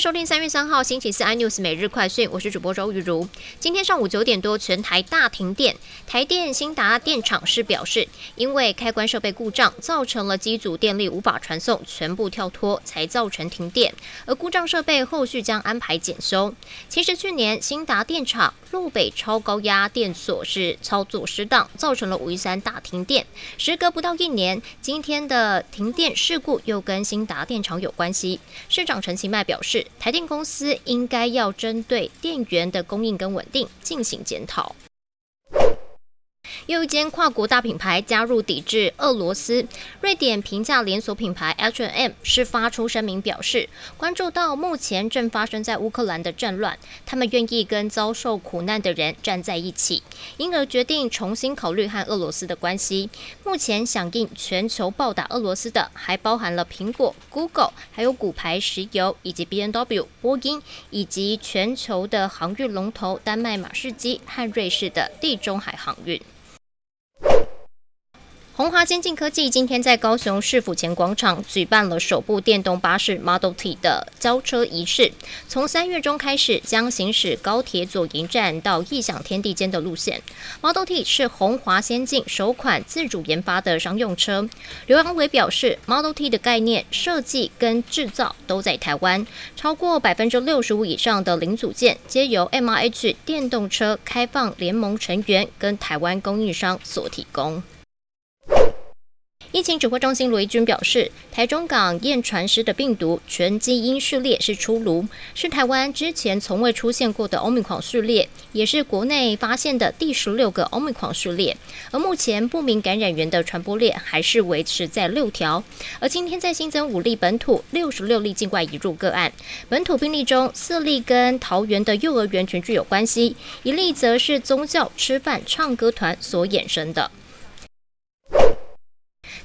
收听三月三号星期四 iNews 每日快讯，我是主播周玉如。今天上午九点多，全台大停电。台电新达电厂是表示，因为开关设备故障，造成了机组电力无法传送，全部跳脱，才造成停电。而故障设备后续将安排检修。其实去年新达电厂路北超高压电所是操作失当，造成了五一三大停电。时隔不到一年，今天的停电事故又跟新达电厂有关系。市长陈其迈表示。台电公司应该要针对电源的供应跟稳定进行检讨。又一间跨国大品牌加入抵制俄罗斯。瑞典平价连锁品牌 H&M 是发出声明表示，关注到目前正发生在乌克兰的战乱，他们愿意跟遭受苦难的人站在一起，因而决定重新考虑和俄罗斯的关系。目前响应全球暴打俄罗斯的，还包含了苹果、Google，还有骨牌石油以及 B N W、波音，以及全球的航运龙头丹麦马士基和瑞士的地中海航运。宏华先进科技今天在高雄市府前广场举办了首部电动巴士 Model T 的交车仪式。从三月中开始，将行驶高铁左营站到异想天地间的路线。Model T 是宏华先进首款自主研发的商用车。刘阳伟表示，Model T 的概念设计跟制造都在台湾，超过百分之六十五以上的零组件皆由 M R H 电动车开放联盟成员跟台湾供应商所提供。疫情指挥中心罗伊军表示，台中港验传师的病毒全基因序列是出炉，是台湾之前从未出现过的欧米狂序列，也是国内发现的第十六个欧米狂序列。而目前不明感染源的传播链还是维持在六条。而今天再新增五例本土，六十六例境外移入个案。本土病例中，四例跟桃园的幼儿园群聚有关系，一例则是宗教吃饭唱歌团所衍生的。